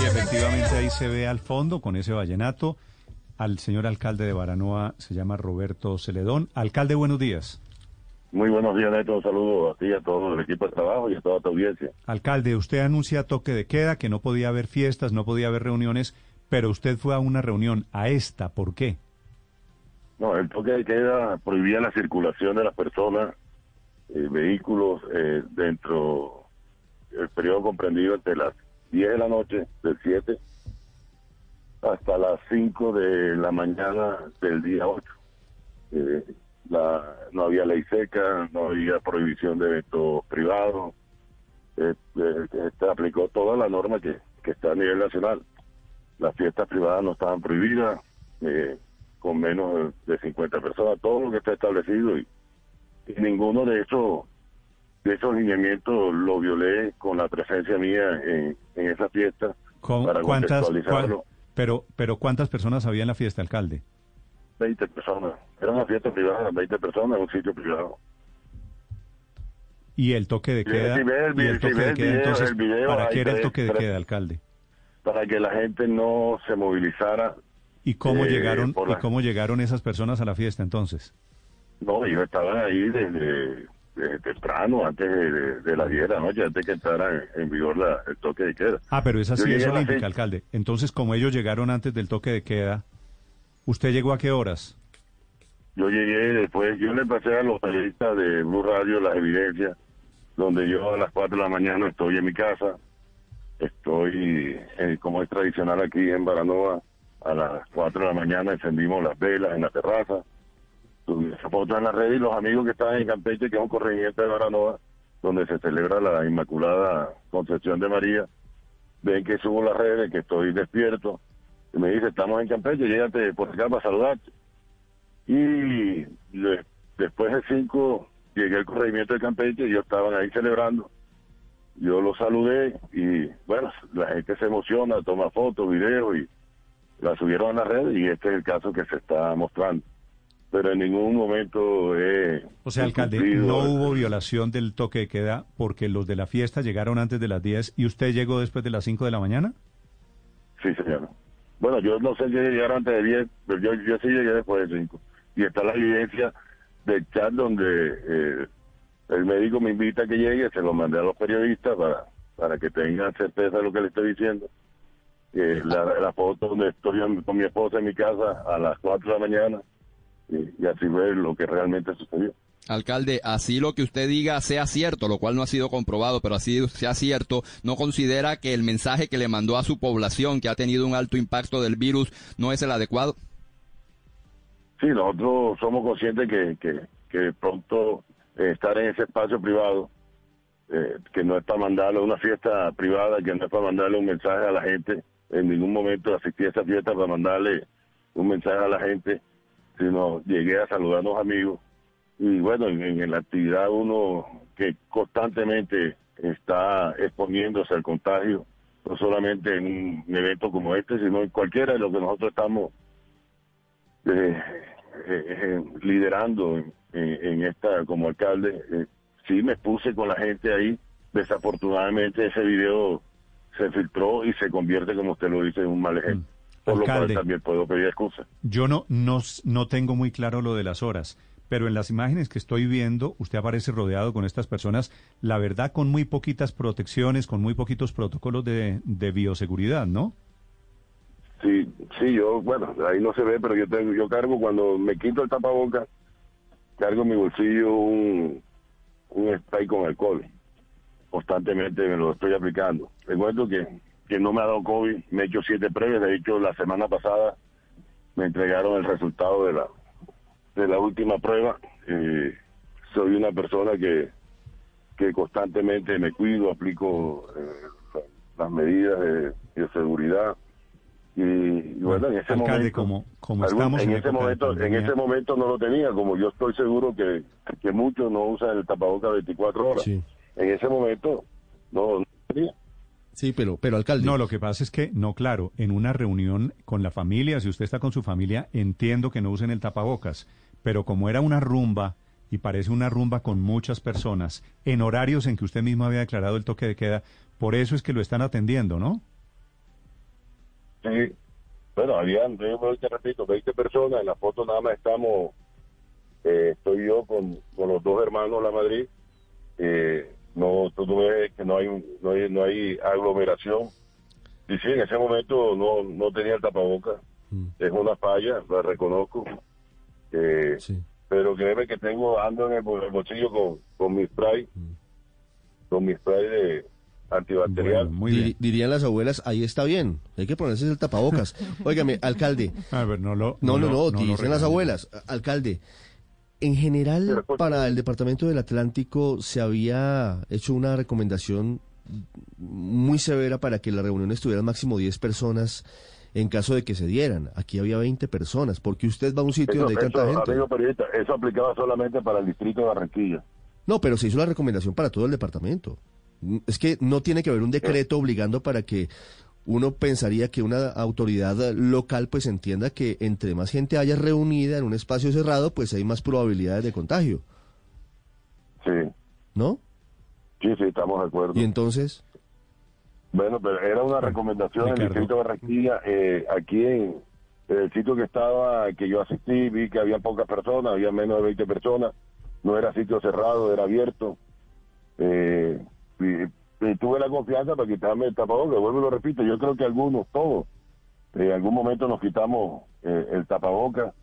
Y efectivamente ahí se ve al fondo con ese vallenato al señor alcalde de Baranoa, se llama Roberto Celedón. Alcalde, buenos días. Muy buenos días, Neto. Un saludo a ti, a todo el equipo de trabajo y a toda tu audiencia. Alcalde, usted anuncia toque de queda, que no podía haber fiestas, no podía haber reuniones, pero usted fue a una reunión, a esta, ¿por qué? No, el toque de queda prohibía la circulación de las personas, eh, vehículos, eh, dentro del periodo comprendido entre las 10 de la noche, del 7, hasta las 5 de la mañana del día 8. Eh, la, no había ley seca, no había prohibición de eventos privados, eh, eh, este aplicó toda la norma que, que está a nivel nacional. Las fiestas privadas no estaban prohibidas, con menos de 50 personas, todo lo que está establecido y, y ninguno de esos de esos lineamientos lo violé con la presencia mía en, en esa fiesta ¿Con para ¿Cuántas, cuán- pero, pero ¿cuántas personas había en la fiesta, alcalde? 20 personas. Era una fiesta privada, 20 personas en un sitio privado. Y el toque de queda, si el y el vi- si toque ve de el queda, video, entonces, el video, ¿para qué era el toque de queda, alcalde? Para que la gente no se movilizara. ¿Y cómo Eh, llegaron y la- cómo llegaron esas personas a la fiesta entonces? No, ellos estaban ahí desde, desde temprano, antes de, de- de las 10 de la noche, antes que entrara en, en vigor la- el toque de queda. Ah, pero es Yo así, llegué es olímpica, seis. alcalde. Entonces, como ellos llegaron antes del toque de queda, ¿usted llegó a qué horas? Yo llegué después, yo le pasé a los periodistas de Blue Radio las evidencias, donde yo a las 4 de la mañana estoy en mi casa, estoy, eh, como es tradicional aquí en Baranoa, a las 4 de la mañana encendimos las velas en la terraza, subí esa foto en la red y los amigos que estaban en Campeche, que es un corregimiento de Baranoa, donde se celebra la Inmaculada Concepción de María, ven que subo las redes, que estoy despierto, y me dice, estamos en Campeche, llégate por acá para saludarte. Y de- después de cinco llegué al corregimiento de Campeche y ellos estaban ahí celebrando. Yo los saludé y bueno, la gente se emociona, toma fotos, videos y la subieron a las redes y este es el caso que se está mostrando. Pero en ningún momento he O sea, alcalde, no hubo violación del toque de queda porque los de la fiesta llegaron antes de las 10 y usted llegó después de las 5 de la mañana. Sí, señor. Bueno, yo no sé si llegaron antes de 10, pero yo, yo sí llegué después de 5. Y está la evidencia del chat donde eh, el médico me invita a que llegue, se lo mandé a los periodistas para, para que tengan certeza de lo que le estoy diciendo. Eh, la, la foto donde estoy con mi esposa en mi casa a las 4 de la mañana y, ver lo que realmente sucedió. Alcalde, así lo que usted diga sea cierto, lo cual no ha sido comprobado, pero así sea cierto, ¿no considera que el mensaje que le mandó a su población, que ha tenido un alto impacto del virus, no es el adecuado? Sí, nosotros somos conscientes que, que, que pronto eh, estar en ese espacio privado, eh, que no es para mandarle una fiesta privada, que no es para mandarle un mensaje a la gente, en ningún momento asistí a esa fiesta para mandarle un mensaje a la gente, sino llegué a saludar a los amigos. Y bueno, en, la actividad uno que constantemente está exponiéndose al contagio, no solamente en un evento como este, sino en cualquiera de lo que nosotros estamos eh, eh, eh, liderando en, en- esta como alcalde, sí me puse con la gente ahí. Desafortunadamente ese video se filtró y se convierte, como usted lo dice, en un mal ejemplo. Por lo cual Alcalde. también puedo pedir excusa. Yo no, no, no tengo muy claro lo de las horas, pero en las imágenes que estoy viendo, usted aparece rodeado con estas personas, la verdad, con muy poquitas protecciones, con muy poquitos protocolos de, de bioseguridad, ¿no? Sí, sí, yo, bueno, ahí no se ve, pero yo tengo, yo cargo cuando me quito el tapaboca, cargo en mi bolsillo un, un spray con alcohol. Constantemente me lo estoy aplicando. Recuerdo que, que no me ha dado COVID, me he hecho siete pruebas, de hecho la semana pasada me entregaron el resultado de la de la última prueba. Eh, soy una persona que, que constantemente me cuido, aplico eh, las medidas de, de seguridad. Y, y bueno, en ese Alcalde, momento, como, como algún- estamos en, en, ese momento, en ese momento no lo tenía, como yo estoy seguro que, que muchos no usan el tapaboca 24 horas. Sí. En ese momento no. Sí, pero, pero alcalde. No, lo que pasa es que, no, claro, en una reunión con la familia, si usted está con su familia, entiendo que no usen el tapabocas, pero como era una rumba, y parece una rumba con muchas personas, en horarios en que usted mismo había declarado el toque de queda, por eso es que lo están atendiendo, ¿no? Sí. Bueno, habían, yo te repito, 20 personas. En la foto nada más estamos, eh, estoy yo con, con los dos hermanos La Madrid. Eh, no, tú ves que no hay, no hay, no hay aglomeración. Y sí, en ese momento no, no tenía el tapaboca. Mm. Es una falla, la reconozco. Eh, Sí. pero créeme que tengo, ando en el, el bolsillo con, con mi spray, con mi spray de antibacterial. Bueno, muy bien. Dirían las abuelas, ahí está bien, hay que ponerse el tapabocas. Óigame, alcalde, A ver, no lo. no, no, no, lo- lo dicen las abuelas, alcalde. En general, para el Departamento del Atlántico se había hecho una recomendación muy severa para que la reunión estuviera máximo 10 personas en caso de que se dieran. Aquí había 20 personas, porque usted va a un sitio Eso, donde hay tanta eso, gente. amigo periodista, eso aplicaba solamente para el distrito de Barranquilla. No, pero se hizo la recomendación para todo el departamento. Es que no tiene que haber un decreto obligando para que uno pensaría que una autoridad local pues entienda que entre más gente haya reunida en un espacio cerrado, pues hay más probabilidades de contagio, Sí, ¿no? sí, sí, estamos de acuerdo. Y entonces, Bueno, pero era una recomendación en el Ricardo. distrito de Barranquilla. Eh, aquí en el sitio que estaba, que yo asistí, vi que había pocas personas, había menos de 20 personas. No era sitio cerrado, era abierto. Eh, la confianza para quitarme el tapabocas. Vuelvo y lo repito, yo creo que algunos, todos, en algún momento nos quitamos eh, el tapabocas.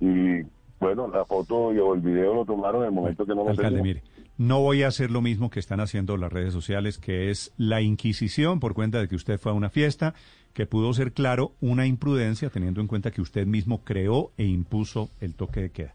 Y bueno, la foto y el video lo tomaron en el momento que no lo Alcalde, mire, no voy a hacer lo mismo que están haciendo las redes sociales, que es la inquisición por cuenta de que usted fue a una fiesta, que pudo ser, claro, una imprudencia, teniendo en cuenta que usted mismo creó e impuso el toque de queda.